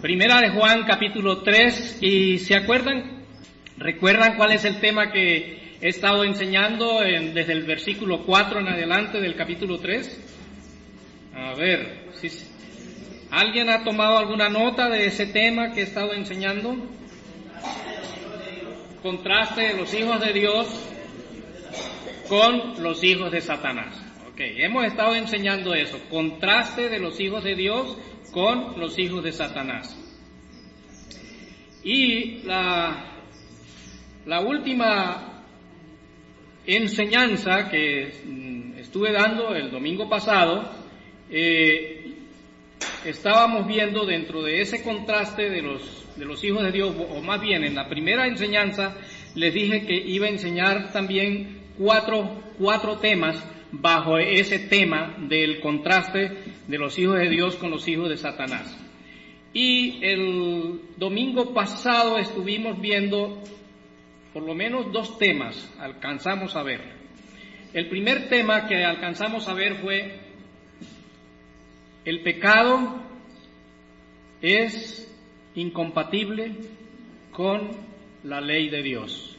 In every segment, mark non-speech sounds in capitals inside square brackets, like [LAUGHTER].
Primera de Juan capítulo 3 y ¿se acuerdan? ¿Recuerdan cuál es el tema que he estado enseñando desde el versículo 4 en adelante del capítulo 3? A ver, si ¿alguien ha tomado alguna nota de ese tema que he estado enseñando? Contraste de los hijos de Dios con los hijos de Satanás. Ok, hemos estado enseñando eso, contraste de los hijos de Dios con los hijos de Satanás. Y la, la última enseñanza que mm, estuve dando el domingo pasado, eh, estábamos viendo dentro de ese contraste de los, de los hijos de Dios, o más bien en la primera enseñanza les dije que iba a enseñar también cuatro, cuatro temas bajo ese tema del contraste de los hijos de Dios con los hijos de Satanás. Y el domingo pasado estuvimos viendo por lo menos dos temas, alcanzamos a ver. El primer tema que alcanzamos a ver fue el pecado es incompatible con la ley de Dios.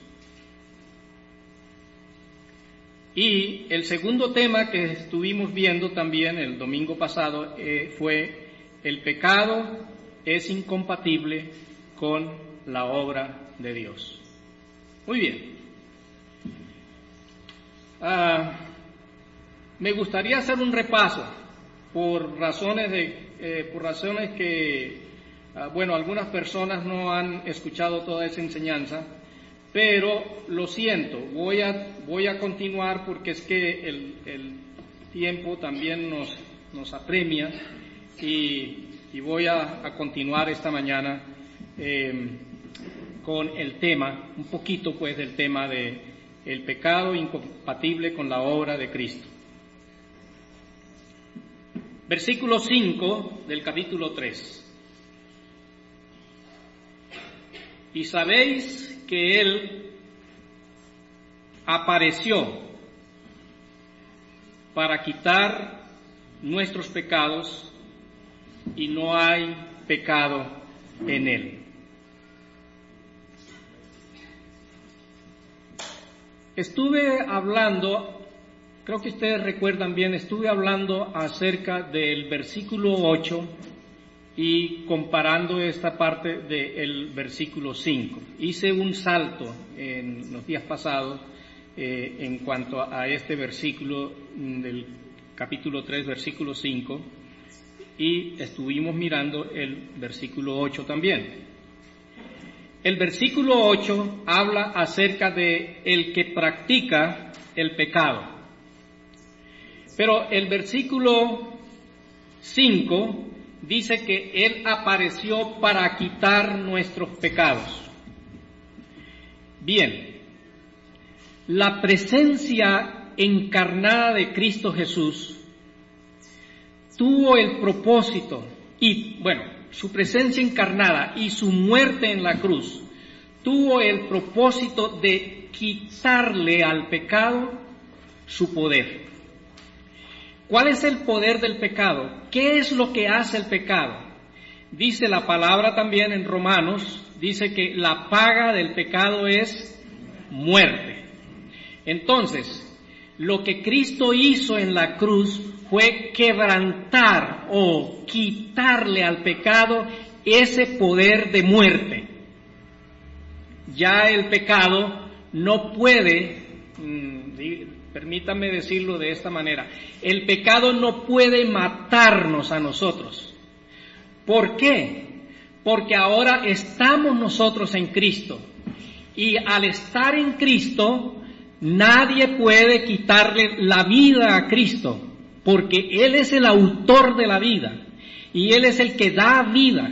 Y el segundo tema que estuvimos viendo también el domingo pasado eh, fue el pecado es incompatible con la obra de Dios. Muy bien. Ah, me gustaría hacer un repaso por razones de, eh, por razones que, ah, bueno, algunas personas no han escuchado toda esa enseñanza pero lo siento, voy a, voy a continuar porque es que el, tiempo también nos, nos apremia y, voy a, continuar esta mañana em, con el tema, un poquito pues del tema de el pecado incompatible con la obra de Cristo. Versículo 5 del capítulo 3. Y sabéis que Él apareció para quitar nuestros pecados y no hay pecado en Él. Estuve hablando, creo que ustedes recuerdan bien, estuve hablando acerca del versículo 8 y comparando esta parte del versículo 5. Hice un salto en los días pasados eh, en cuanto a este versículo del capítulo 3, versículo 5, y estuvimos mirando el versículo 8 también. El versículo 8 habla acerca de el que practica el pecado. Pero el versículo 5 dice que Él apareció para quitar nuestros pecados. Bien, la presencia encarnada de Cristo Jesús tuvo el propósito y, bueno, su presencia encarnada y su muerte en la cruz tuvo el propósito de quitarle al pecado su poder. ¿Cuál es el poder del pecado? ¿Qué es lo que hace el pecado? Dice la palabra también en Romanos, dice que la paga del pecado es muerte. Entonces, lo que Cristo hizo en la cruz fue quebrantar o quitarle al pecado ese poder de muerte. Ya el pecado no puede, mm, permítame decirlo de esta manera, el pecado no puede matarnos a nosotros. ¿Por qué? Porque ahora estamos nosotros en Cristo. Y al estar en Cristo, nadie puede quitarle la vida a Cristo, porque Él es el autor de la vida y Él es el que da vida.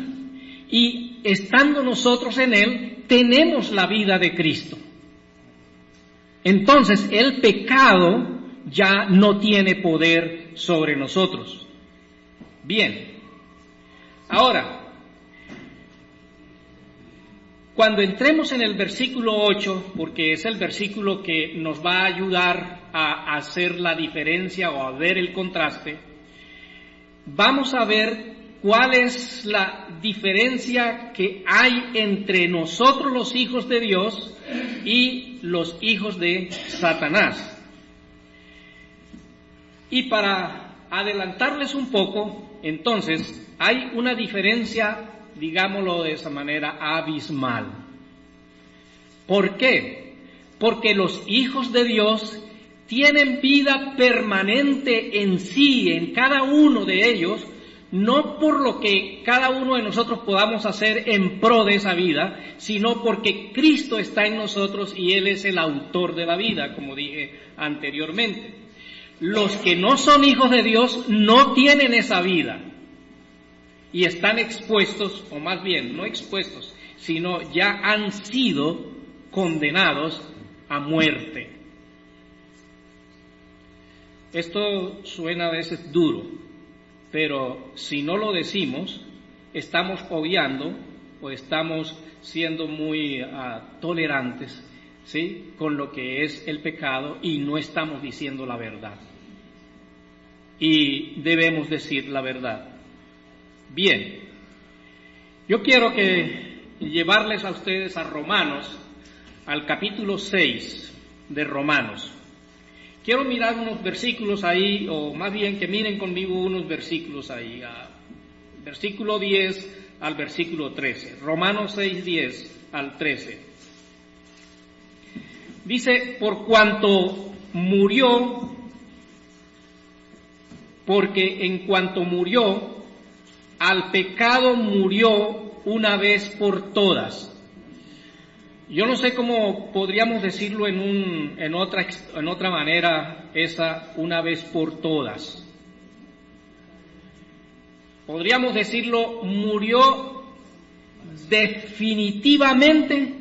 Y estando nosotros en Él, tenemos la vida de Cristo. Entonces el pecado ya no tiene poder sobre nosotros. Bien, ahora, cuando entremos en el versículo 8, porque es el versículo que nos va a ayudar a hacer la diferencia o a ver el contraste, vamos a ver cuál es la diferencia que hay entre nosotros los hijos de Dios y los hijos de Satanás. Y para adelantarles un poco, entonces, hay una diferencia, digámoslo de esa manera, abismal. ¿Por qué? Porque los hijos de Dios tienen vida permanente en sí, en cada uno de ellos, no por lo que cada uno de nosotros podamos hacer en pro de esa vida, sino porque Cristo está en nosotros y Él es el autor de la vida, como dije anteriormente. Los que no son hijos de Dios no tienen esa vida y están expuestos, o más bien no expuestos, sino ya han sido condenados a muerte. Esto suena a veces duro, pero si no lo decimos, estamos obviando o estamos siendo muy ah, tolerantes ¿sí? con lo que es el pecado y no estamos diciendo la verdad. Y debemos decir la verdad. Bien, yo quiero que llevarles a ustedes a Romanos, al capítulo 6 de Romanos. Quiero mirar unos versículos ahí, o más bien que miren conmigo unos versículos ahí, versículo 10 al versículo 13, Romanos 6, 10 al 13. Dice, por cuanto murió, porque en cuanto murió, al pecado murió una vez por todas yo no sé cómo podríamos decirlo en, un, en, otra, en otra manera, esa una vez por todas. Podríamos decirlo, murió definitivamente,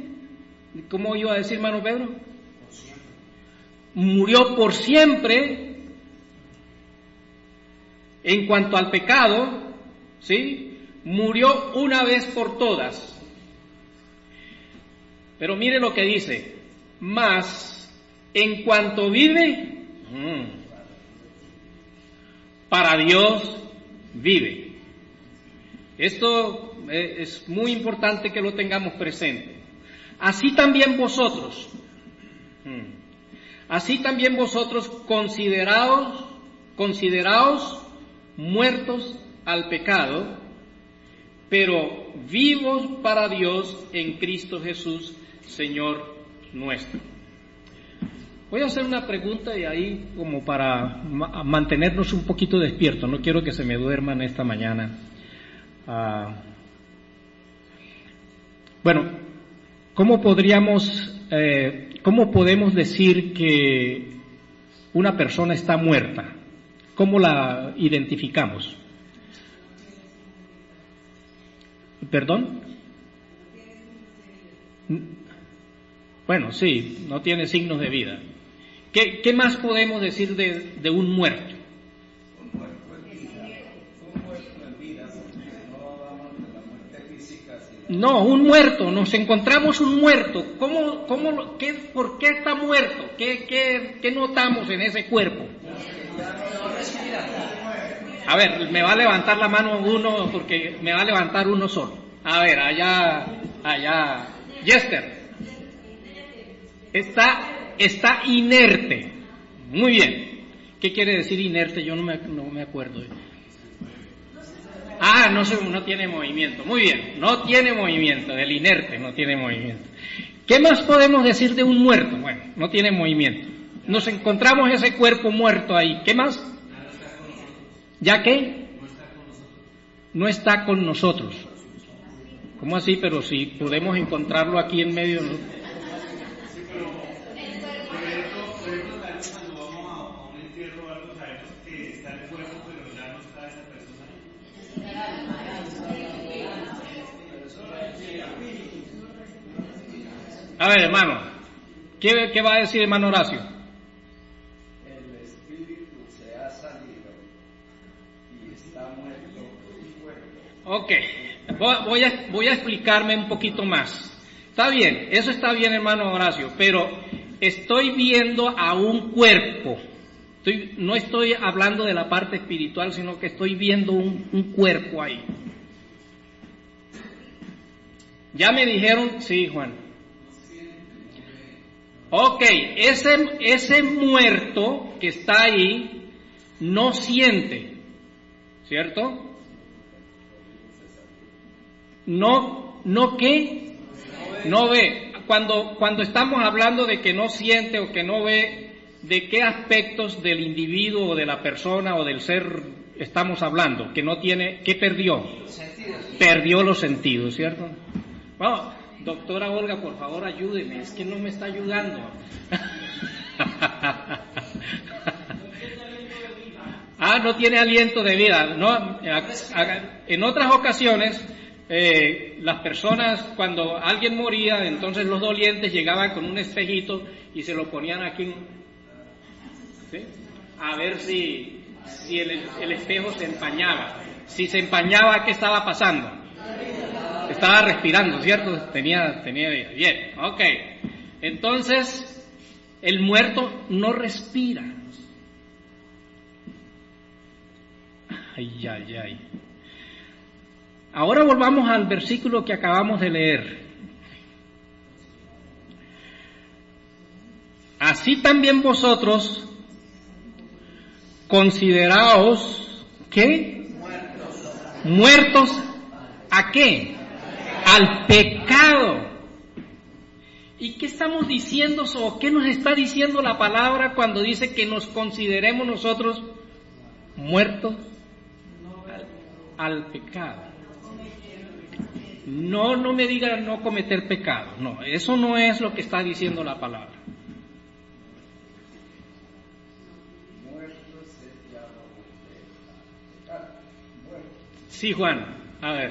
¿cómo iba a decir hermano Pedro? Murió por siempre en cuanto al pecado, ¿sí? Murió una vez por todas. Pero mire lo que dice, más en cuanto vive, mm, para Dios vive. Esto eh, es muy importante que lo tengamos presente. Así también vosotros, mm, así también vosotros consideraos, consideraos muertos al pecado, pero vivos para Dios en Cristo Jesús Señor nuestro. Voy a hacer una pregunta y ahí como para mantenernos un poquito despiertos, no quiero que se me duerman esta mañana. Ah, bueno, ¿cómo podríamos, eh, cómo podemos decir que una persona está muerta? ¿Cómo la identificamos? ¿Perdón? Bueno, sí, no tiene signos de vida. ¿Qué, más podemos decir de, un muerto? No, un muerto, nos encontramos un muerto. ¿Cómo, cómo, qué, ¿Por qué está muerto? ¿Qué, qué, qué notamos en ese cuerpo? A ver, me va a levantar la mano uno porque me va a levantar uno solo. A ver, allá, allá. Jester. Está, está inerte. Muy bien. ¿Qué quiere decir inerte? Yo no me, no me acuerdo. Ah, no, no tiene movimiento. Muy bien, no tiene movimiento. Del inerte no tiene movimiento. ¿Qué más podemos decir de un muerto? Bueno, no tiene movimiento. Nos encontramos ese cuerpo muerto ahí. ¿Qué más? ¿Ya qué? No está con nosotros. ¿Cómo así? Pero si podemos encontrarlo aquí en medio. A ver, hermano, ¿qué, va a decir hermano Horacio? El espíritu se ha salido y está muerto Ok, voy a, voy a explicarme un poquito más. Está bien, eso está bien, hermano Horacio, pero estoy viendo a un cuerpo. no estoy hablando de la parte espiritual, sino que estoy viendo un, un cuerpo ahí. Ya me dijeron, sí, Juan. Ok, ese, ese muerto que está ahí no siente, ¿cierto? No, no qué, no ve. Cuando, cuando estamos hablando de que no siente o que no ve, ¿de qué aspectos del individuo o de la persona o del ser estamos hablando? Que no tiene, ¿qué perdió? Perdió los sentidos, ¿cierto? Bueno, doctora Olga, por favor ayúdeme, es que no me está ayudando. [LAUGHS] ah, no tiene aliento de vida. No, en otras ocasiones, eh, las personas, cuando alguien moría, entonces los dolientes llegaban con un espejito y se lo ponían aquí, a ver si, si el, el espejo se empañaba. Si se empañaba, ¿qué estaba pasando? Estaba respirando, ¿cierto? Tenía, tenía Bien, ok. Entonces, el muerto no respira. Ay, ay, ay. Ahora volvamos al versículo que acabamos de leer. Así también vosotros consideraos que muertos. muertos a qué? Al pecado. ¿Y qué estamos diciendo o qué nos está diciendo la palabra cuando dice que nos consideremos nosotros muertos al, pecado? No, no me diga no cometer pecado. No, eso no es lo que está diciendo la palabra. Sí, Juan, a ver.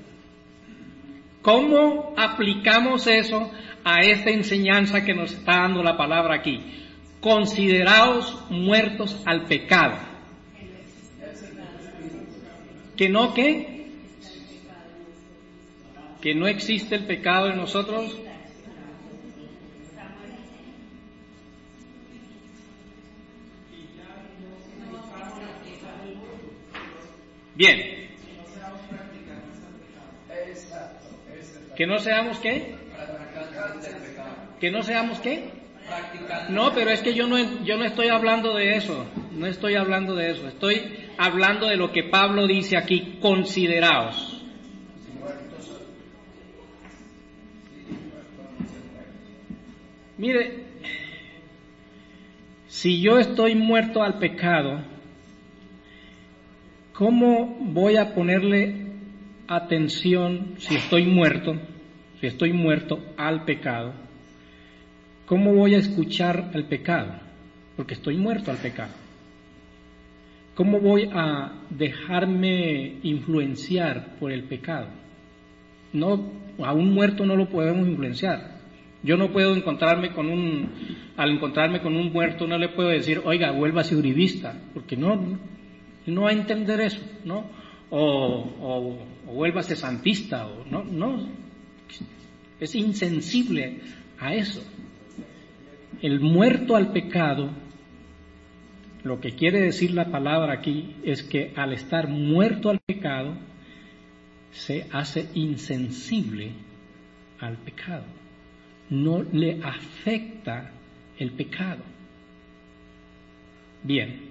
¿Cómo aplicamos eso a esta enseñanza que nos está dando la palabra aquí? Consideraos muertos al pecado. ¿Que no qué? ¿Que no existe el pecado en nosotros? Bien, ¿Que no seamos qué? ¿Que no seamos qué? No, pero es que yo no, yo no estoy hablando de eso, no estoy hablando de eso, estoy hablando de lo que Pablo dice aquí, consideraos. Mire, si yo estoy muerto al pecado, ¿cómo voy a ponerle atención si estoy muerto si estoy muerto al pecado, ¿cómo voy a escuchar al pecado? Porque estoy muerto al pecado. ¿Cómo voy a dejarme influenciar por el pecado? No, a un muerto no lo podemos influenciar. Yo no puedo encontrarme con un, al encontrarme con un muerto no le puedo decir, oiga, vuélvase uribista, porque no, no va a entender eso, ¿no? O, o, o vuélvase santista, o no, no, es insensible a eso. El muerto al pecado, lo que quiere decir la palabra aquí es que al estar muerto al pecado, se hace insensible al pecado. No le afecta el pecado. Bien,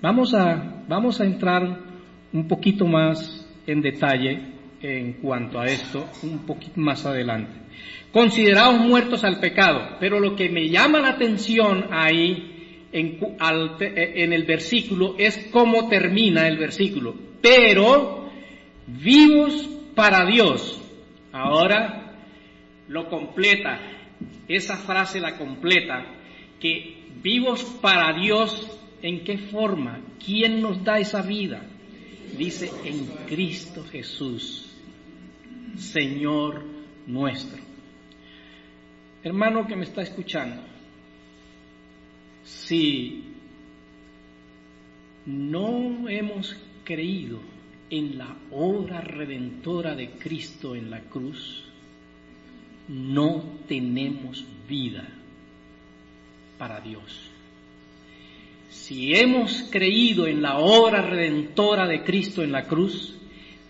vamos a, vamos a entrar un poquito más en detalle en cuanto a esto un poquito más adelante. Considerados muertos al pecado, pero lo que me llama la atención ahí en, en el versículo es cómo termina el versículo. Pero vivos para Dios. Ahora lo completa, esa frase la completa, que vivos para Dios, ¿en qué forma? ¿Quién nos da esa vida? Dice en Cristo Jesús. Señor nuestro. Hermano que me está escuchando, si no hemos creído en la obra redentora de Cristo en la cruz, no tenemos vida para Dios. Si hemos creído en la obra redentora de Cristo en la cruz,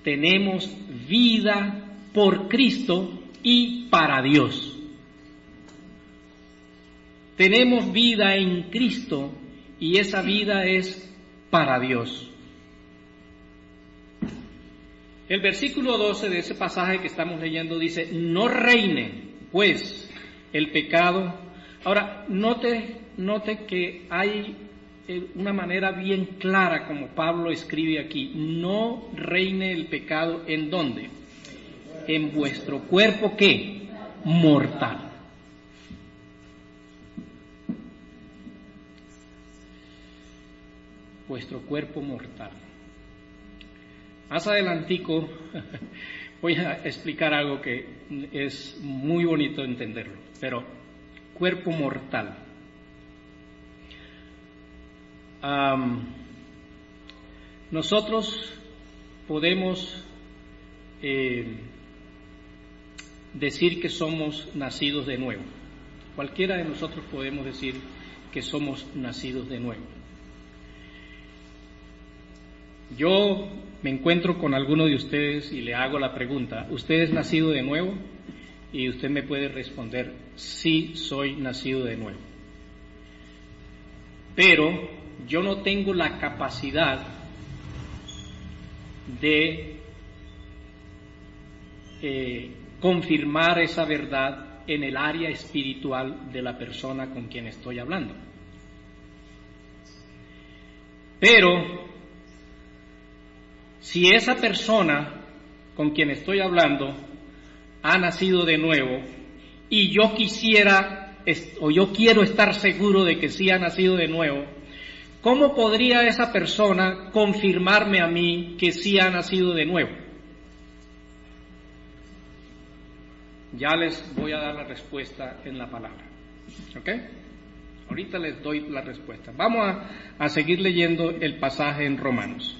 tenemos vida por Cristo y para Dios. Tenemos vida en Cristo y esa vida es para Dios. El versículo 12 de ese pasaje que estamos leyendo dice, no reine pues el pecado. Ahora, note, note que hay una manera bien clara como Pablo escribe aquí, no reine el pecado en dónde? En vuestro cuerpo que mortal. Vuestro cuerpo mortal. Más adelantico [LAUGHS] voy a explicar algo que es muy bonito entenderlo, pero cuerpo mortal. Nosotros podemos eh, decir que somos nacidos de nuevo. Cualquiera de nosotros podemos decir que somos nacidos de nuevo. Yo me encuentro con alguno de ustedes y le hago la pregunta, ¿usted es nacido de nuevo? Y usted me puede responder, sí, soy nacido de nuevo. Pero yo no tengo la capacidad de eh, confirmar esa verdad en el área espiritual de la persona con quien estoy hablando. Pero si esa persona con quien estoy hablando ha nacido de nuevo y yo quisiera o yo quiero estar seguro de que sí ha nacido de nuevo, ¿cómo podría esa persona confirmarme a mí que sí ha nacido de nuevo? Ya les voy a dar la respuesta en la palabra. ¿Ok? Ahorita les doy la respuesta. Vamos a, a seguir leyendo el pasaje en Romanos.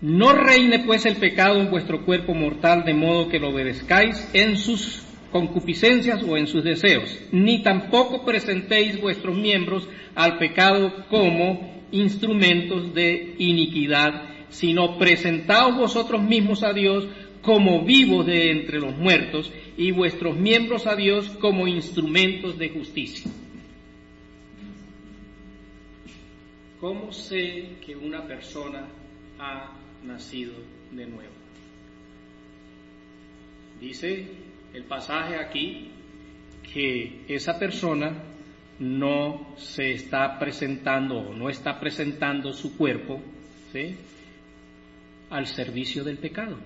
No reine pues el pecado en vuestro cuerpo mortal de modo que lo obedezcáis en sus concupiscencias o en sus deseos, ni tampoco presentéis vuestros miembros al pecado como instrumentos de iniquidad, sino presentaos vosotros mismos a Dios como vivos de entre los muertos y vuestros miembros a Dios como instrumentos de justicia. ¿Cómo sé que una persona ha nacido de nuevo. Dice el pasaje aquí que esa persona no se está presentando o no está presentando su cuerpo al servicio del pecado,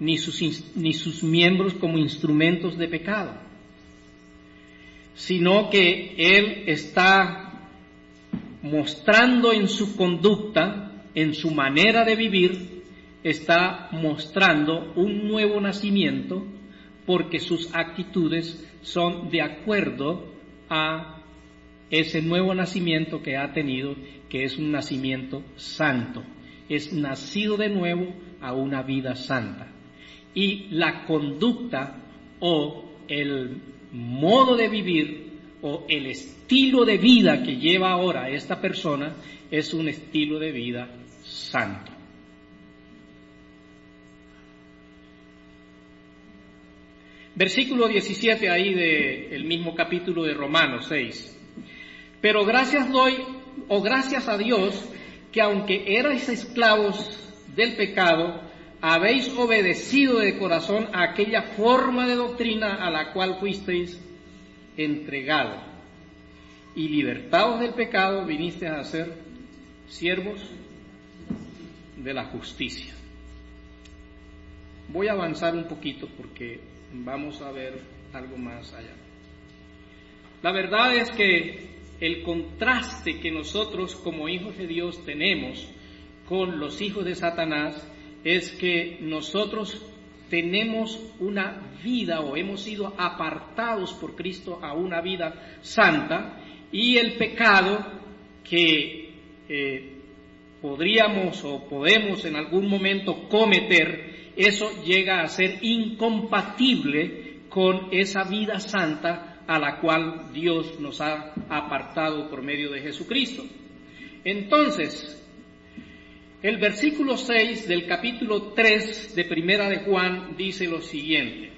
ni sus, ni sus miembros como instrumentos de pecado, sino que él está mostrando en su conducta, en su manera de vivir, está mostrando un nuevo nacimiento porque sus actitudes son de acuerdo a ese nuevo nacimiento que ha tenido, que es un nacimiento santo. Es nacido de nuevo a una vida santa. Y la conducta o el modo de vivir o el estilo de vida que lleva ahora esta persona es un estilo de vida santo. Versículo 17 ahí del mismo capítulo de Romanos 6. Pero gracias doy, o gracias a Dios, que aunque erais esclavos del pecado, habéis obedecido de corazón a aquella forma de doctrina a la cual fuisteis entregado y libertados del pecado viniste a ser siervos de la justicia. Voy a avanzar un poquito porque vamos a ver algo más allá. La verdad es que el contraste que nosotros como hijos de Dios tenemos con los hijos de Satanás es que nosotros tenemos una vida o hemos sido apartados por Cristo a una vida santa y el pecado que eh, podríamos o podemos en algún momento cometer, eso llega a ser incompatible con esa vida santa a la cual Dios nos ha apartado por medio de Jesucristo. Entonces, el versículo 6 del capítulo 3 de Primera de Juan dice lo siguiente.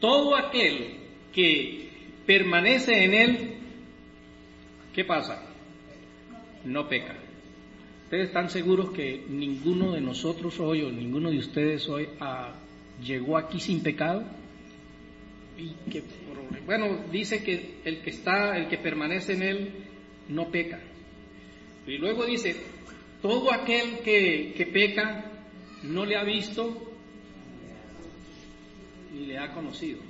Todo aquel que permanece en él, ¿qué pasa? No peca. ¿Ustedes están seguros que ninguno de nosotros hoy o ninguno de ustedes hoy ah, llegó aquí sin pecado? Y que, bueno, dice que el que está, el que permanece en él, no peca. Y luego dice, todo aquel que, peca no le ha visto ni le ha conocido.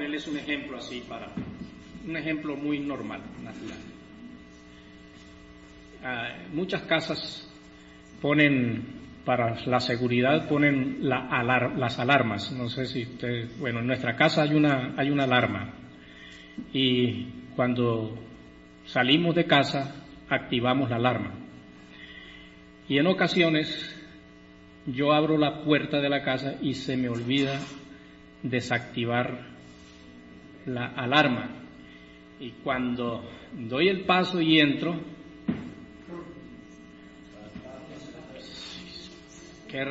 Ponerles un ejemplo así para un ejemplo muy normal, natural. Ah, muchas casas ponen para la seguridad ponen las alarmas. No sé si ustedes, bueno, en nuestra casa hay una hay una alarma y cuando salimos de casa activamos la alarma. Y en ocasiones yo abro la puerta de la casa y se me olvida desactivar la alarma. Y cuando doy el paso y entro, que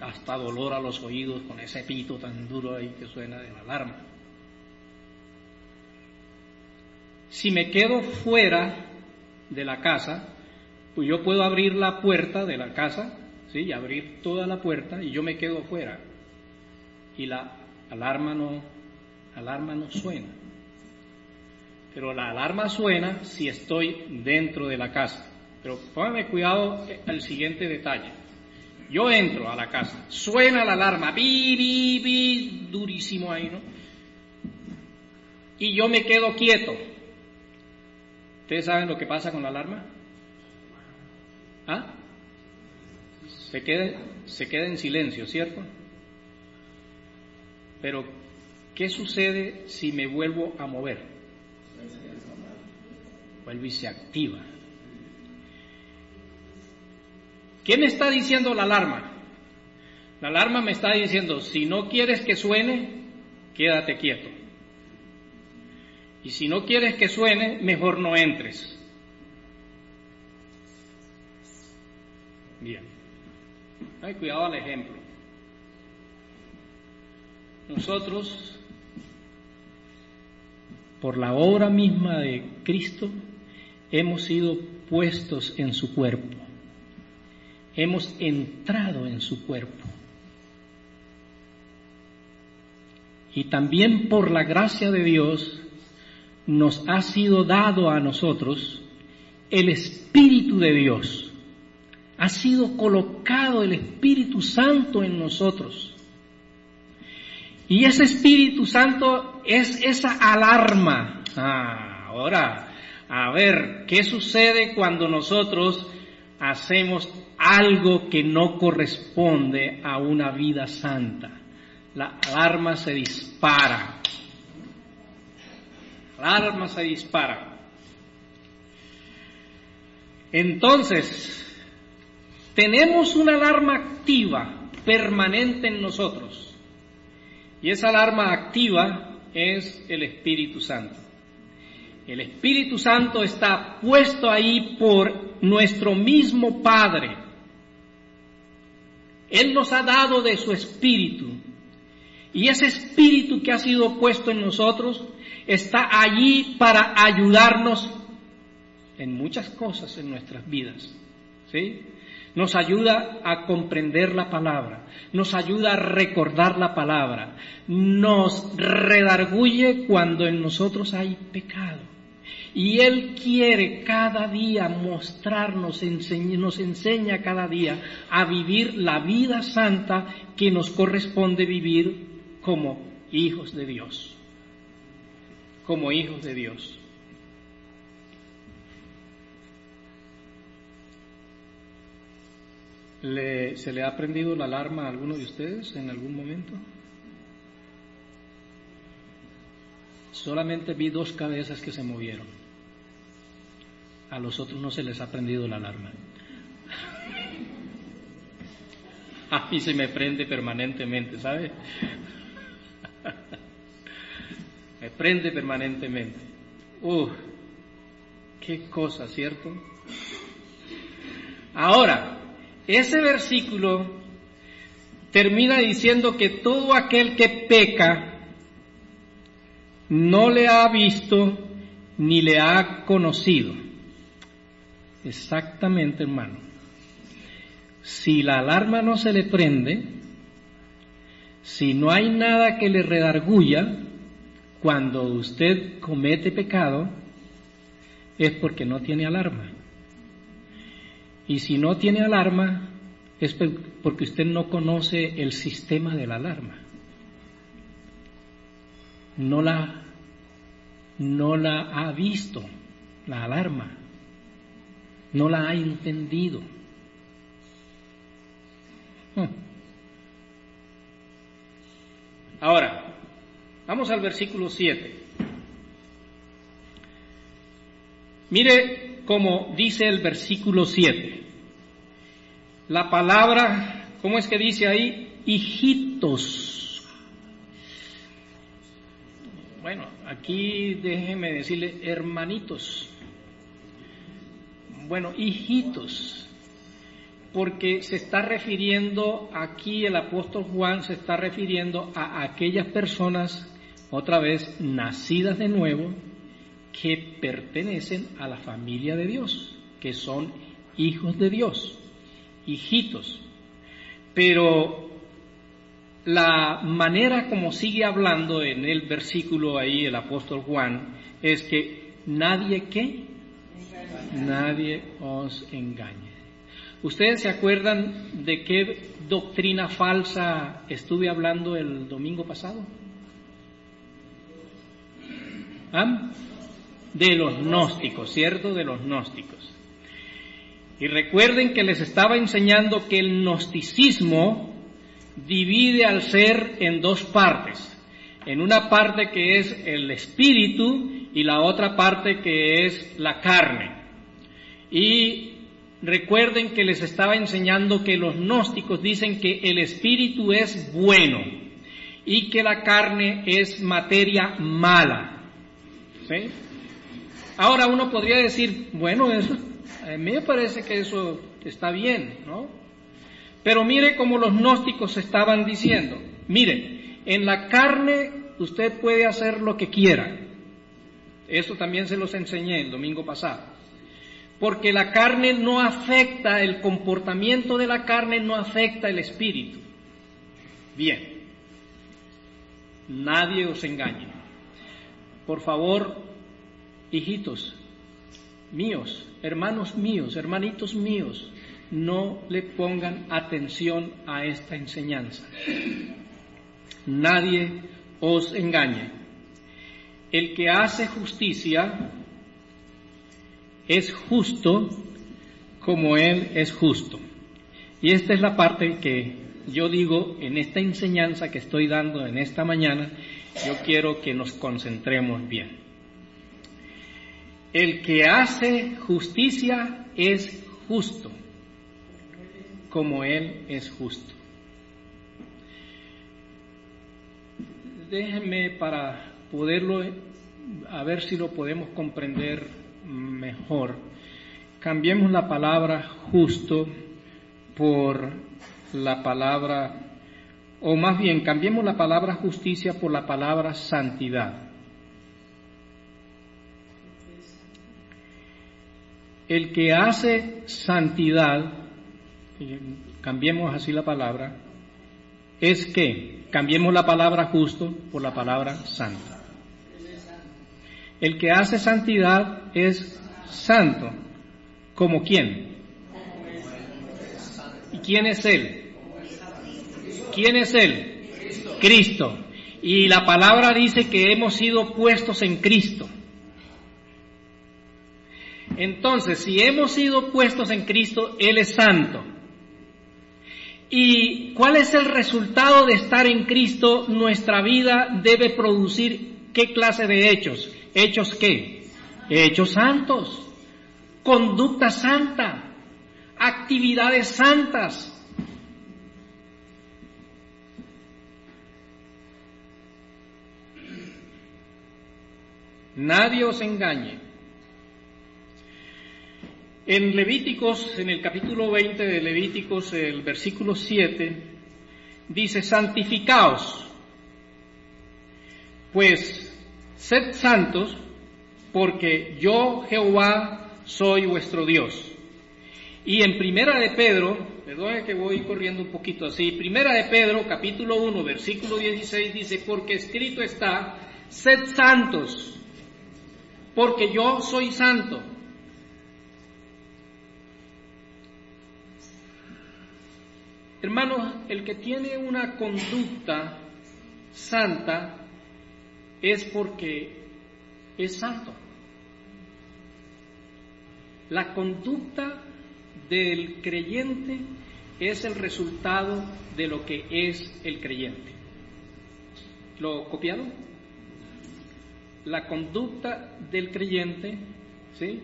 hasta dolor a los oídos con ese pito tan duro ahí que suena de la alarma. Si me quedo fuera de la casa, pues yo puedo abrir la puerta de la casa, ¿sí? abrir toda la puerta y yo me quedo fuera. Y la alarma no, alarma no suena. Pero la alarma suena si estoy dentro de la casa. Pero póngame cuidado al siguiente detalle. Yo entro a la casa, suena la alarma, bi, bi, bi, durísimo ahí, ¿no? Y yo me quedo quieto ¿Ustedes saben lo que pasa con la alarma? ¿Ah? Se queda, se queda en silencio, ¿cierto? Pero, ¿qué sucede si me vuelvo a mover? Vuelve y se activa. ¿Qué me está diciendo la alarma? La alarma me está diciendo, si no quieres que suene, quédate quieto. Y si no quieres que suene, mejor no entres. Bien. Hay cuidado al ejemplo. Nosotros, por la obra misma de Cristo, hemos sido puestos en su cuerpo. Hemos entrado en su cuerpo. Y también por la gracia de Dios nos ha sido dado a nosotros el Espíritu de Dios. Ha sido colocado el Espíritu Santo en nosotros. Y ese Espíritu Santo es esa alarma. Ah, ahora, a ver, ¿qué sucede cuando nosotros hacemos algo que no corresponde a una vida santa? La alarma se dispara la arma se dispara. Entonces, tenemos una alarma activa, permanente en nosotros. Y esa alarma activa es el Espíritu Santo. El Espíritu Santo está puesto ahí por nuestro mismo Padre. Él nos ha dado de su Espíritu. Y ese Espíritu que ha sido puesto en nosotros está allí para ayudarnos en muchas cosas en nuestras vidas. ¿Sí? Nos ayuda a comprender la palabra, nos ayuda a recordar la palabra, nos redarguye cuando en nosotros hay pecado. Y Él quiere cada día mostrarnos, nos enseña cada día a vivir la vida santa que nos corresponde vivir como hijos de Dios como hijos de Dios. ¿Se le ha prendido la alarma a alguno de ustedes en algún momento? Solamente vi dos cabezas que se movieron. A los otros no se les ha prendido la alarma. [LAUGHS] A mí se me prende permanentemente, ¿sabe? [LAUGHS] me prende permanentemente. Uh, qué cosa, ¿cierto? Ahora, ese versículo termina diciendo que todo aquel que peca no le ha visto ni le ha conocido. Exactamente, hermano. Si la alarma no se le prende, si no hay nada que le redarguya, cuando usted comete pecado, es porque no tiene alarma. Y si no tiene alarma, es porque usted no conoce el sistema de la alarma. No la, no la ha visto, la alarma. No la ha entendido. Hmm. Ahora, vamos al versículo 7. Mire cómo dice el versículo 7 la palabra, ¿cómo es que dice ahí? Hijitos. Bueno, aquí déjeme decirle hermanitos. Bueno, hijitos, porque se está refiriendo, aquí el apóstol Juan se está refiriendo a aquellas personas, otra vez, nacidas de nuevo, que pertenecen a la familia de Dios, que son hijos de Dios hijitos. Pero la manera como sigue hablando en el versículo ahí el apóstol Juan es que nadie que nadie os engañe. ¿Ustedes se acuerdan de qué doctrina falsa estuve hablando el domingo pasado? ¿Ah? De los gnósticos, ¿cierto? De los gnósticos. Y recuerden que les estaba enseñando que el gnosticismo divide al ser en dos partes. En una parte que es el espíritu y la otra parte que es la carne. Y recuerden que les estaba enseñando que los gnósticos dicen que el espíritu es bueno y que la carne es materia mala. ¿Sí? Ahora uno podría decir, bueno, eso a mí me parece que eso está bien, ¿no? Pero mire cómo los gnósticos estaban diciendo. Mire, en la carne usted puede hacer lo que quiera. Eso también se los enseñé el domingo pasado. Porque la carne no afecta, el comportamiento de la carne no afecta el espíritu. Bien, nadie os engañe. Por favor, hijitos míos, hermanos míos, hermanitos míos, no le pongan atención a esta enseñanza. Nadie os engañe. El que hace justicia es justo como Él es justo. Y esta es la parte que yo digo en esta enseñanza que estoy dando en esta mañana, yo quiero que nos concentremos bien. El que hace justicia es justo, como Él es justo. Déjenme para poderlo, a ver si lo podemos comprender mejor. Cambiemos la palabra justo por la palabra, o más bien, cambiemos la palabra justicia por la palabra santidad. El que hace santidad, cambiemos así la palabra, es que cambiemos la palabra justo por la palabra santo. El que hace santidad es santo. ¿Como quién? ¿Y quién es Él? ¿Quién es Él? Cristo. Y la palabra dice que hemos sido puestos en Cristo. Entonces, si hemos sido puestos en Cristo, Él es santo. ¿Y cuál es el resultado de estar en Cristo? Nuestra vida debe producir qué clase de hechos. ¿Hechos qué? Hechos santos, conducta santa, actividades santas. Nadie os engañe. En Levíticos, en el capítulo 20 de Levíticos, el versículo 7, dice, santificaos, pues sed santos, porque yo Jehová soy vuestro Dios. Y en Primera de Pedro, perdón que voy corriendo un poquito así, Primera de Pedro, capítulo 1, versículo 16, dice, porque escrito está, sed santos, porque yo soy santo. Hermanos, el que tiene una conducta santa es porque es santo. La conducta del creyente es el resultado de lo que es el creyente. ¿Lo copiado? La conducta del creyente, ¿sí?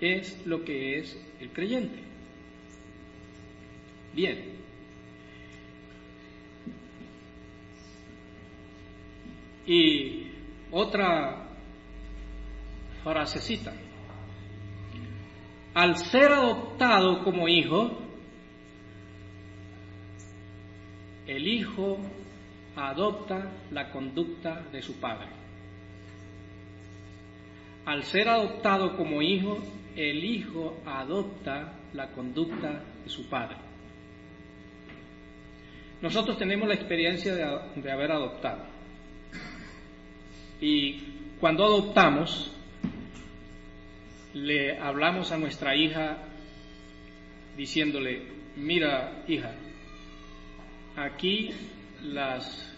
Es lo que es el creyente. Bien. Y otra frasecita. Al ser adoptado como hijo, el hijo adopta la conducta de su padre. Al ser adoptado como hijo, el hijo adopta la conducta de su padre. Nosotros tenemos la experiencia de, de haber adoptado. Y cuando adoptamos, le hablamos a nuestra hija diciéndole, mira hija, aquí las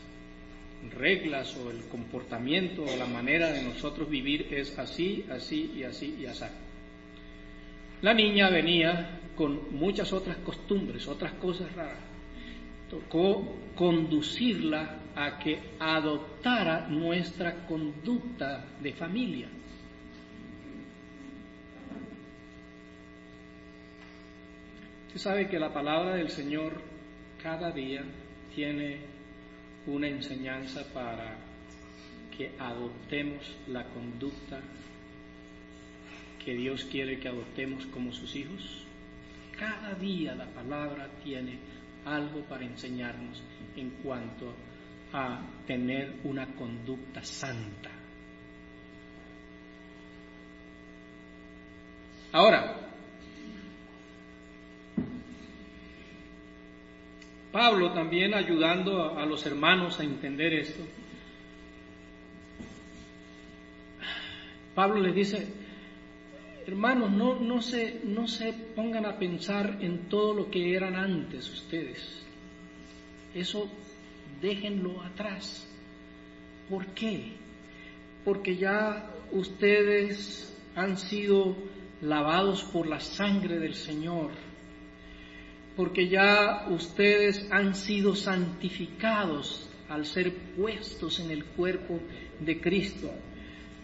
reglas o el comportamiento o la manera de nosotros vivir es así, así y así y así. La niña venía con muchas otras costumbres, otras cosas raras. Tocó conducirla a que adoptara nuestra conducta de familia. Usted sabe que la palabra del Señor cada día tiene una enseñanza para que adoptemos la conducta que Dios quiere que adoptemos como sus hijos. Cada día la palabra tiene algo para enseñarnos en cuanto a tener una conducta santa. Ahora, Pablo también ayudando a, los hermanos a entender esto. Pablo les dice, hermanos, no, no, se, no se pongan a pensar en todo lo que eran antes ustedes. Eso déjenlo atrás. ¿Por qué? Porque ya ustedes han sido lavados por la sangre del Señor porque ya ustedes han sido santificados al ser puestos en el cuerpo de Cristo,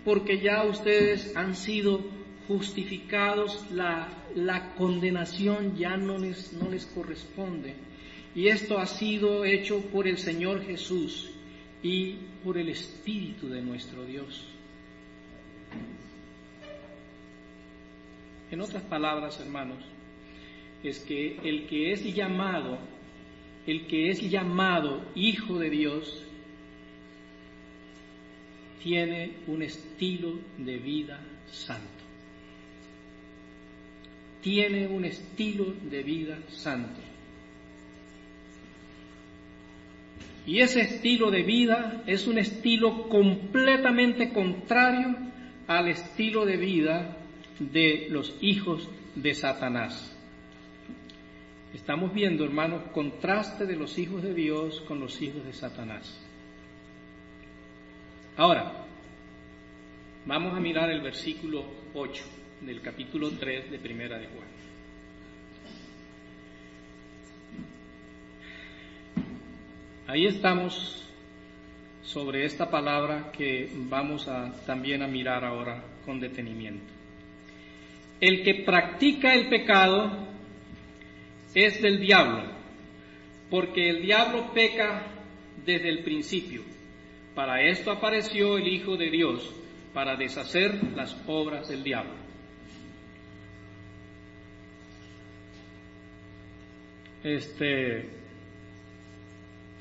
porque ya ustedes han sido justificados, la, condenación ya no les, no les corresponde. Y esto ha sido hecho por el Señor Jesús y por el Espíritu de nuestro Dios. En otras palabras, hermanos, es que el que es llamado, el que es llamado hijo de Dios, tiene un estilo de vida santo. Tiene un estilo de vida santo. Y ese estilo de vida es un estilo completamente contrario al estilo de vida de los hijos de Satanás. Estamos viendo, hermanos, contraste de los hijos de Dios con los hijos de Satanás. Ahora, vamos a mirar el versículo 8 del capítulo 3 de Primera de Juan. Ahí estamos sobre esta palabra que vamos a también a mirar ahora con detenimiento. El que practica el pecado es del diablo, porque el diablo peca desde el principio. Para esto apareció el Hijo de Dios, para deshacer las obras del diablo. Este,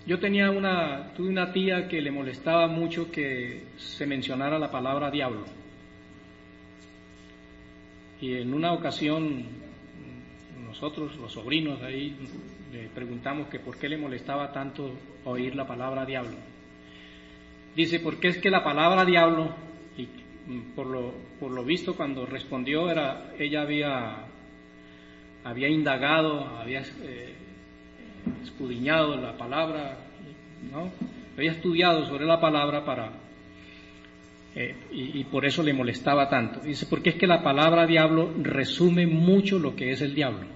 yo tenía una, tuve una tía que le molestaba mucho que se mencionara la palabra diablo. Y en una ocasión nosotros, los sobrinos ahí, le preguntamos que por qué le molestaba tanto oír la palabra diablo. Dice, porque es que la palabra diablo, y por lo, por lo visto cuando respondió, era, ella había, había indagado, había eh, escudriñado la palabra, ¿no? había estudiado sobre la palabra para, eh, y, y, por eso le molestaba tanto. Dice, porque es que la palabra diablo resume mucho lo que es el diablo.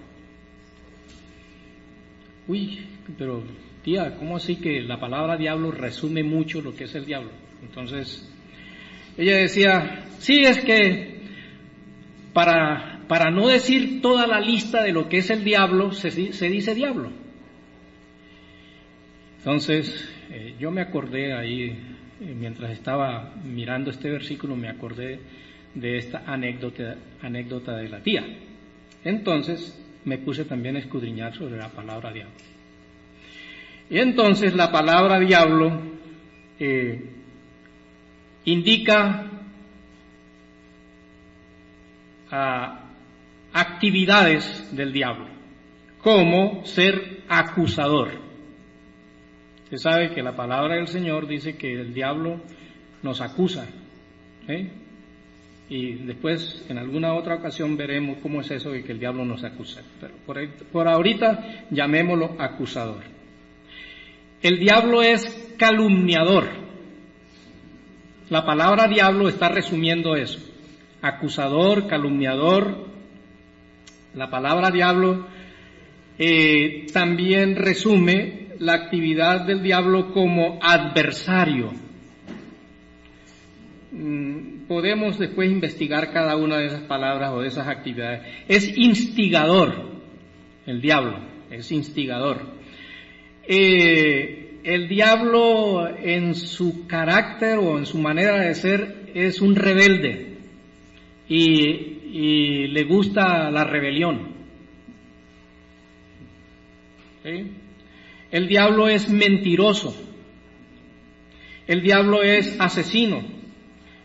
Uy, pero tía, ¿cómo así que la palabra diablo resume mucho lo que es el diablo? Entonces, ella decía, sí, es que para, para no decir toda la lista de lo que es el diablo, se, se dice diablo. Entonces, eh, yo me acordé ahí, eh, mientras estaba mirando este versículo, me acordé de esta anécdota, anécdota de la tía. Entonces, me puse también a escudriñar sobre la palabra diablo. Y entonces la palabra diablo eh, indica actividades del diablo, como ser acusador. Usted sabe que la palabra del Señor dice que el diablo nos acusa. Y después, en alguna otra ocasión, veremos cómo es eso de que el diablo nos acusa. Pero por, por ahorita, llamémoslo acusador. El diablo es calumniador. La palabra diablo está resumiendo eso. Acusador, calumniador. La palabra diablo eh, también resume la actividad del diablo como adversario. Mm, podemos después investigar cada una de esas palabras o de esas actividades. Es instigador, el diablo, es instigador. Eh, el diablo en su carácter o en su manera de ser es un rebelde y, y le gusta la rebelión. ¿Sí? El diablo es mentiroso. El diablo es asesino.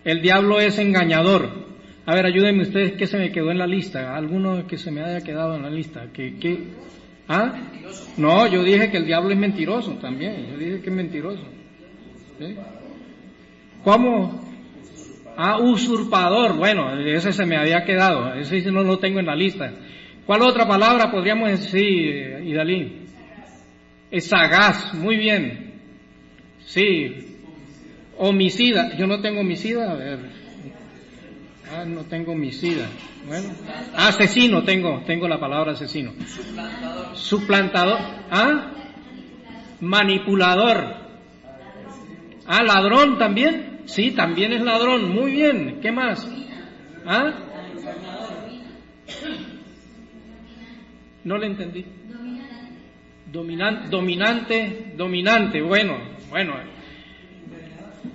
El diablo es engañador. A ver, ayúdenme ustedes, ¿qué se me quedó en la lista? ¿Alguno que se me haya quedado en la lista? ¿Qué? ¿Ah? No, yo dije que el diablo es mentiroso también. Yo dije que es mentiroso. ¿Cómo? Ah, usurpador. Bueno, ese se me había quedado. Ese no lo tengo en la lista. ¿Cuál otra palabra podríamos decir, Idalí? Es sagaz. Muy bien. Sí. Homicida. Yo no tengo homicida. A ver. Ah, no tengo homicida. Bueno. Asesino tengo. Tengo la palabra asesino. Suplantador. Suplantador. ¿Ah? Manipulador. Ah, ladrón también. Sí, también es ladrón. Muy bien. ¿Qué más? ¿Ah? No le entendí. Dominante, dominante, dominante. Bueno, bueno.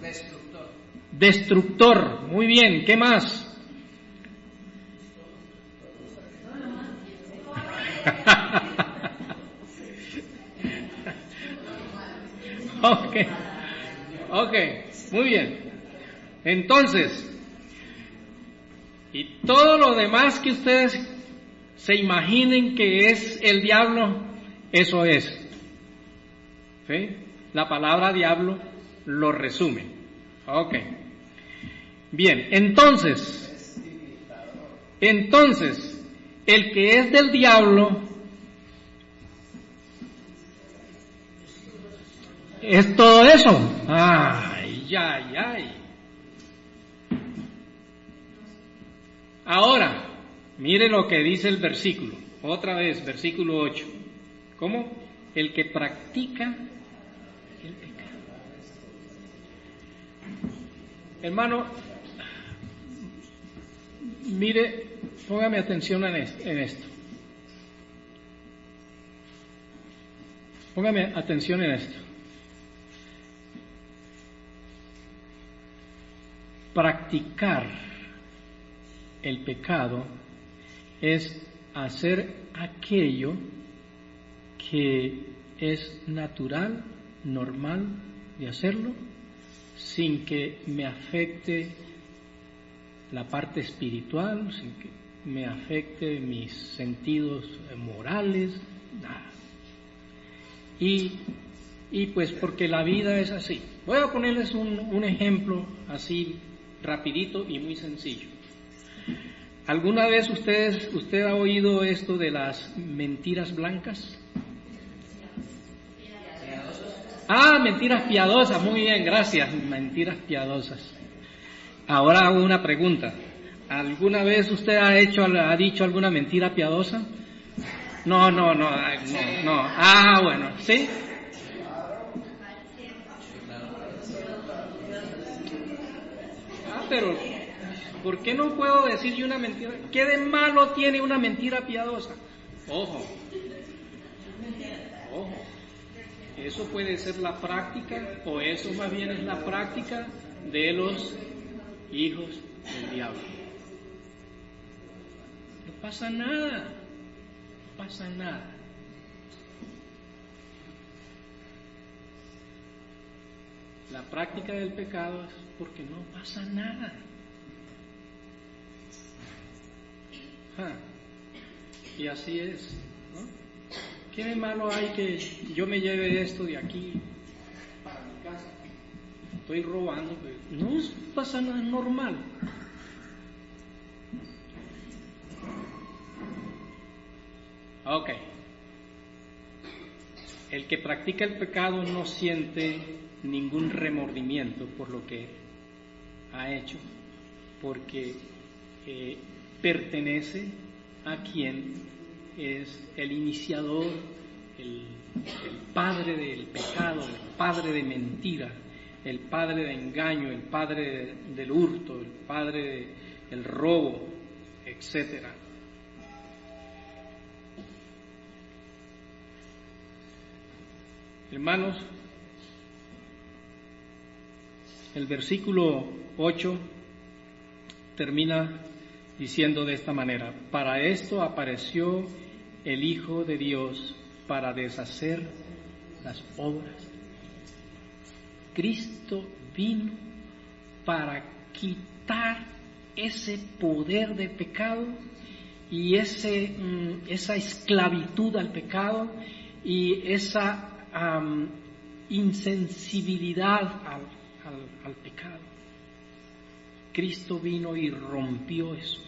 Destructor. Destructor. Muy bien. ¿Qué más? [LAUGHS] ok, ok, muy bien. Entonces, y todo lo demás que ustedes se imaginen que es el diablo, eso es. ¿Sí? La palabra diablo lo resume. Ok. Bien, entonces, entonces, el que es del diablo es todo eso. Ay, ay, ay. Ahora, mire lo que dice el versículo. Otra vez, versículo 8. ¿Cómo? El que practica el pecado. Hermano, mire, póngame atención en esto. Póngame atención en esto. Practicar el pecado es hacer aquello que es natural, normal de hacerlo, sin que me afecte la parte espiritual, sin que me afecte mis sentidos morales, nada. Y, y pues porque la vida es así. Voy a ponerles un, un ejemplo así rapidito y muy sencillo. ¿Alguna vez ustedes, usted ha oído esto de las mentiras blancas? Ah, mentiras piadosas, muy bien, gracias, mentiras piadosas. Ahora hago una pregunta. ¿Alguna vez usted ha hecho, ha dicho alguna mentira piadosa? No, no, no, no, no. Ah, bueno, ¿sí? Ah, pero ¿por qué no puedo decir yo una mentira? ¿Qué de malo tiene una mentira piadosa? Ojo, ojo. Eso puede ser la práctica, o eso más bien es la práctica de los hijos del diablo. No pasa nada, no pasa nada. La práctica del pecado es porque no pasa nada. Y así es. ¿Qué de malo hay que yo me lleve esto de aquí para mi casa? Estoy robando, no pasa nada normal. Ok. El que practica el pecado no siente ningún remordimiento por lo que ha hecho, porque eh, pertenece a quien es el iniciador, el, padre del pecado, el padre de mentira, el padre de engaño, el padre del hurto, el padre del robo, etc. Hermanos, el versículo 8 termina diciendo de esta manera, para esto apareció el Hijo de Dios para deshacer las obras. Cristo vino para quitar ese poder del pecado y ese, mm, esa esclavitud al pecado y esa insensibilidad al pecado. Cristo vino y rompió eso.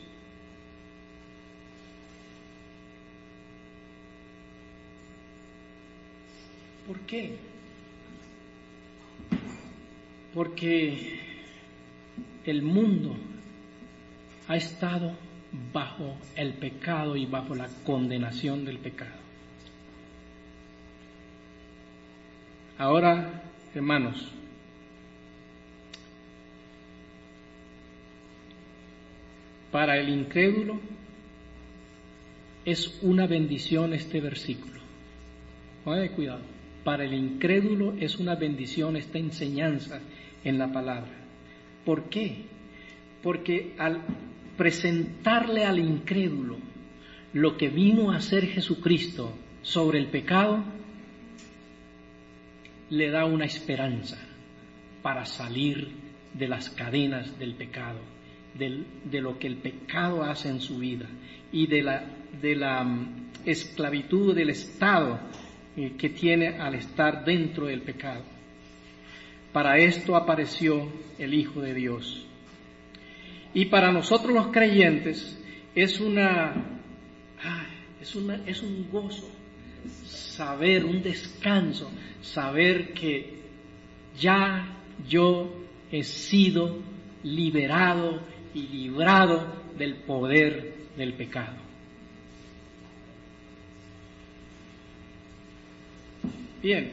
¿Por qué? Porque el mundo ha estado bajo el pecado y bajo la condenación del pecado. Ahora, hermanos, para el incrédulo es una bendición este versículo. cuidado para el incrédulo es una bendición esta enseñanza en la palabra. ¿Por qué? Porque al presentarle al incrédulo lo que vino a hacer Jesucristo sobre el pecado, le da una esperanza para salir de las cadenas del pecado, de lo que el pecado hace en su vida y de la, mm, esclavitud del Estado eh, que tiene al estar dentro del pecado. Para esto apareció el Hijo de Dios. Y para nosotros los creyentes es una, es una, es un gozo saber, un descanso, saber que ya yo he sido liberado y librado del poder del pecado. Bien.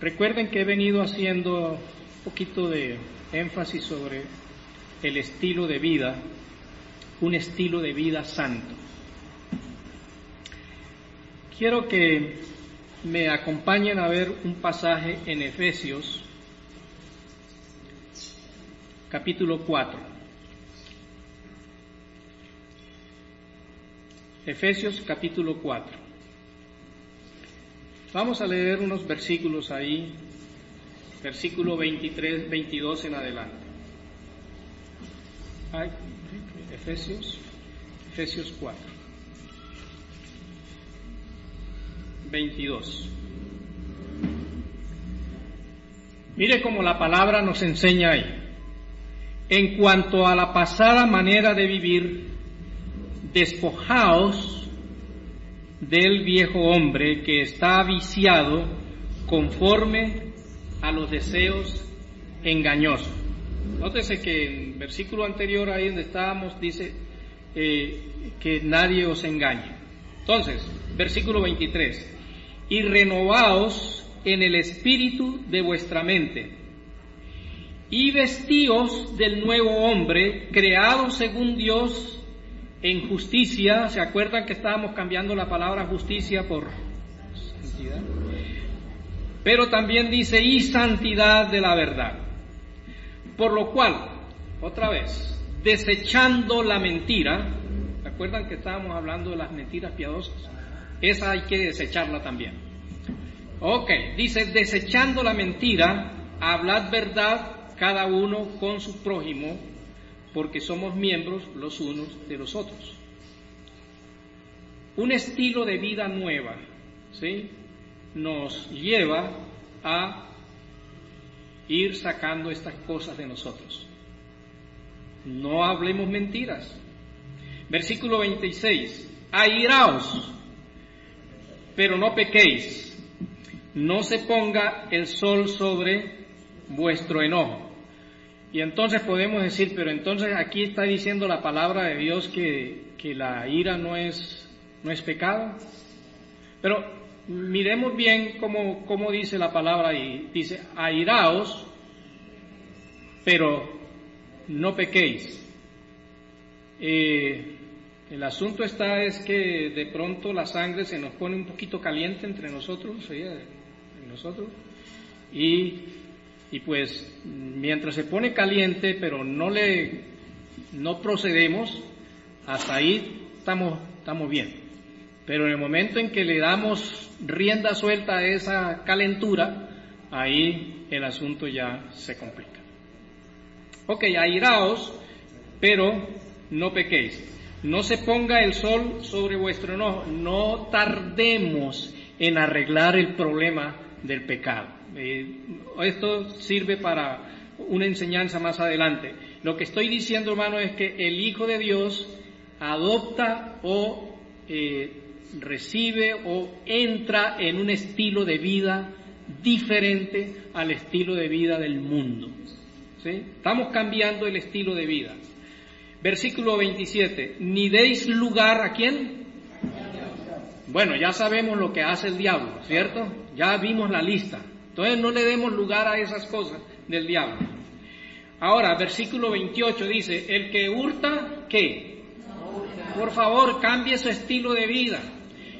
Recuerden que he venido haciendo un poquito de énfasis sobre el estilo de vida, un estilo de vida santo. Quiero que me acompañen a ver un pasaje en Efesios capítulo 4. Efesios capítulo 4. Vamos a leer unos versículos ahí, versículo 23, 22 en adelante. Efesios, Efesios 4, 22. Mire cómo la palabra nos enseña ahí. En cuanto a la pasada manera de vivir, despojaos del viejo hombre que está viciado conforme a los deseos engañosos. Nótese que en el versículo anterior, ahí donde estábamos, dice eh, que nadie os engañe. Entonces, versículo 23, y renovaos en el espíritu de vuestra mente, y vestíos del nuevo hombre, creado según Dios en justicia, ¿se acuerdan que estábamos cambiando la palabra justicia por santidad? Pero también dice y santidad de la verdad. Por lo cual, otra vez, desechando la mentira, ¿se acuerdan que estábamos hablando de las mentiras piadosas? Esa hay que desecharla también. Ok, dice, desechando la mentira, hablad verdad cada uno con su prójimo, porque somos miembros los unos de los otros. Un estilo de vida nueva, ¿sí? Nos lleva a ir sacando estas cosas de nosotros. No hablemos mentiras. Versículo 26. Airaos, pero no pequéis. No se ponga el sol sobre vuestro enojo. Y entonces podemos decir, pero entonces aquí está diciendo la palabra de Dios que, la ira no es, no es pecado. Pero miremos bien cómo, cómo dice la palabra ahí. Dice, airaos, pero no pequéis. Eh, el asunto está es que de pronto la sangre se nos pone un poquito caliente entre nosotros, nosotros, y y pues mientras se pone caliente, pero no le no procedemos, hasta ahí estamos, estamos bien. Pero en el momento en que le damos rienda suelta a esa calentura, ahí el asunto ya se complica. Ok, airaos, pero no pequéis. No se ponga el sol sobre vuestro enojo. No tardemos en arreglar el problema del pecado. Eh, esto sirve para una enseñanza más adelante. Lo que estoy diciendo, hermano, es que el Hijo de Dios adopta o eh, recibe o entra en un estilo de vida diferente al estilo de vida del mundo. Estamos cambiando el estilo de vida. Versículo 27. Ni deis lugar a quién? Bueno, ya sabemos lo que hace el diablo, ¿cierto? Ya vimos la lista. Entonces no le demos lugar a esas cosas del diablo. Ahora, versículo 28 dice, el que hurta, ¿qué? Por favor, cambie su estilo de vida.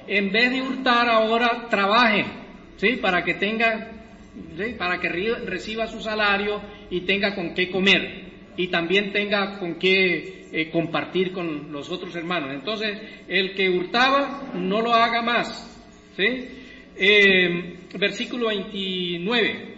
En vez de hurtar ahora, trabaje, ¿sí? Para que tenga, ¿sí? Para que reciba su salario y tenga con qué comer. Y también tenga con qué eh, compartir con los otros hermanos. Entonces, el que hurtaba, no lo haga más, ¿sí? Eh, versículo 29.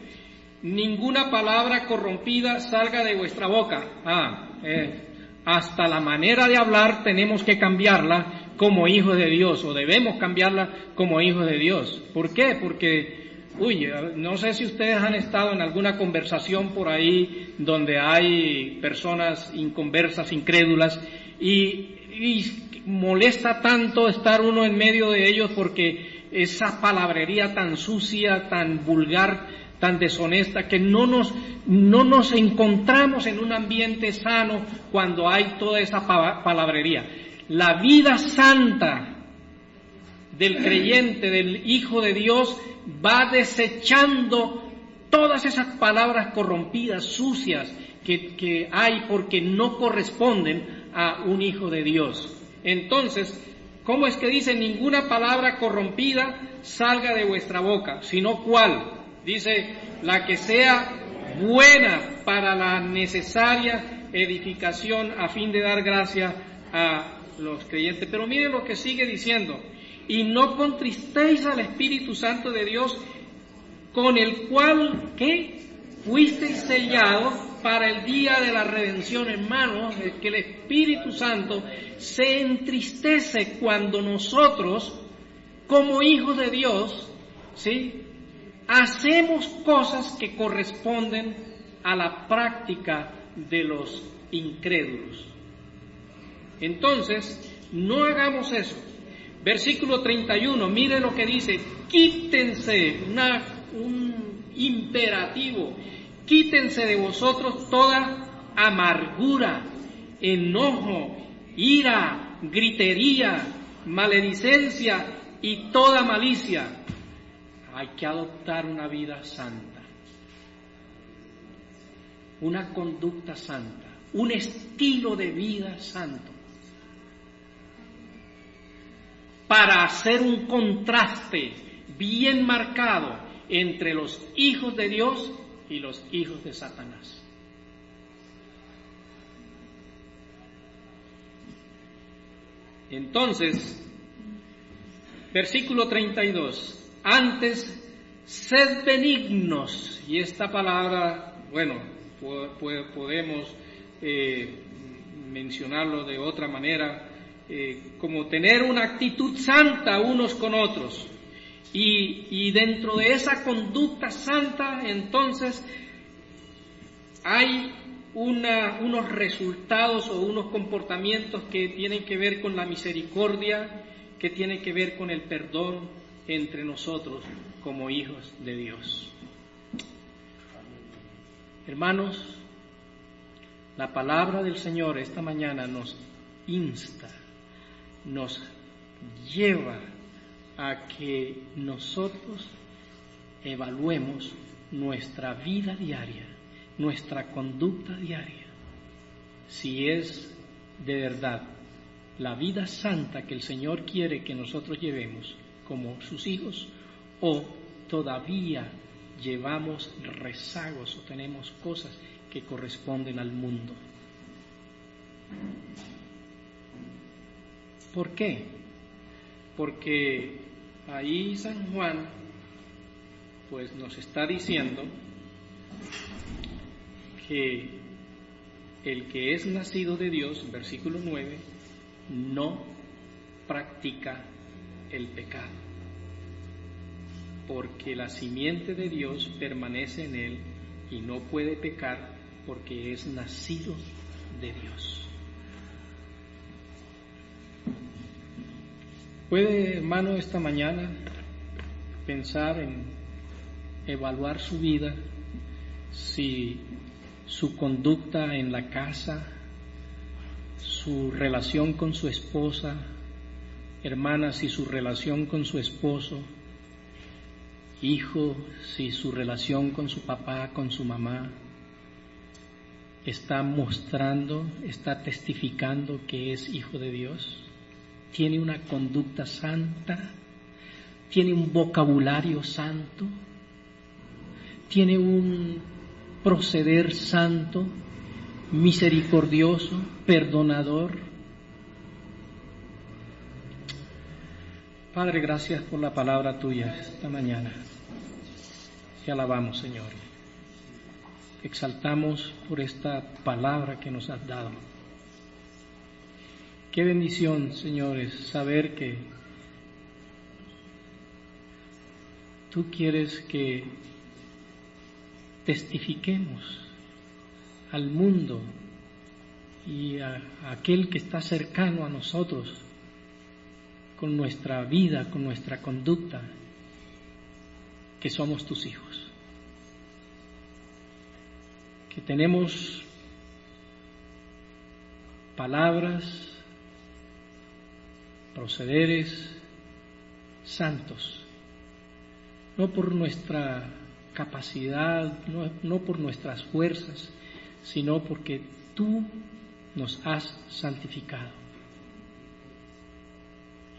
Ninguna palabra corrompida salga de vuestra boca. Ah, eh, hasta la manera de hablar tenemos que cambiarla como hijos de Dios o debemos cambiarla como hijos de Dios. ¿Por qué? Porque, uy, no sé si ustedes han estado en alguna conversación por ahí donde hay personas inconversas, incrédulas y, y molesta tanto estar uno en medio de ellos porque esa palabrería tan sucia, tan vulgar, tan deshonesta, que no nos, no nos encontramos en un ambiente sano cuando hay toda esa palabrería. La vida santa del creyente, del Hijo de Dios, va desechando todas esas palabras corrompidas, sucias, que, que, hay porque no corresponden a un Hijo de Dios. Entonces, ¿cómo es que dice ninguna palabra corrompida salga de vuestra boca, sino cuál? Dice, la que sea buena para la necesaria edificación a fin de dar gracia a los creyentes. Pero miren lo que sigue diciendo, y no contristéis al Espíritu Santo de Dios, con el cual, ¿qué? Fuisteis sellados para el día de la redención, hermanos, que el Espíritu Santo se entristece cuando nosotros, como hijos de Dios, ¿sí? hacemos cosas que corresponden a la práctica de los incrédulos. Entonces, no hagamos eso. Versículo 31, mire lo que dice, quítense, un imperativo, quítense de vosotros toda amargura, enojo, ira, gritería, maledicencia y toda malicia. Hay que adoptar una vida santa, una conducta santa, un estilo de vida santo, para hacer un contraste bien marcado entre los hijos de Dios y los hijos de Satanás. Entonces, versículo 32. Antes, sed benignos. Y esta palabra, bueno, podemos eh, mencionarlo de otra manera, eh, como tener una actitud santa unos con otros. Y, dentro de esa conducta santa, entonces, hay una, unos resultados o unos comportamientos que tienen que ver con la misericordia, que tienen que ver con el perdón, entre nosotros como hijos de Dios. Hermanos, la palabra del Señor esta mañana nos insta, nos lleva a que nosotros evaluemos nuestra vida diaria, nuestra conducta diaria, si es de verdad la vida santa que el Señor quiere que nosotros llevemos como sus hijos o todavía llevamos rezagos o tenemos cosas que corresponden al mundo. ¿Por qué? Porque ahí San Juan pues nos está diciendo que el que es nacido de Dios, versículo 9, no practica el pecado, porque la simiente de Dios permanece en él y no puede pecar porque es nacido de Dios. ¿Puede, hermano, esta mañana pensar en evaluar su vida, si su conducta en la casa, su relación con su esposa, hermana, si su relación con su esposo, hijo, si su relación con su papá, con su mamá, está mostrando, está testificando que es hijo de Dios, tiene una conducta santa, tiene un vocabulario santo, tiene un proceder santo, misericordioso, perdonador, Padre, gracias por la palabra tuya esta mañana. Te alabamos, Señor. Exaltamos por esta palabra que nos has dado. Qué bendición, señores, saber que tú quieres que testifiquemos al mundo y a, aquel que está cercano a nosotros con nuestra vida, con nuestra conducta, que somos tus hijos. Que tenemos palabras, procederes, santos, no por nuestra capacidad, no, por nuestras fuerzas, sino porque tú nos has santificado.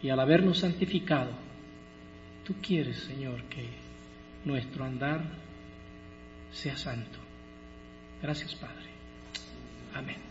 Y al habernos santificado, tú quieres, Señor, que nuestro andar sea santo. Gracias, Padre. Amén.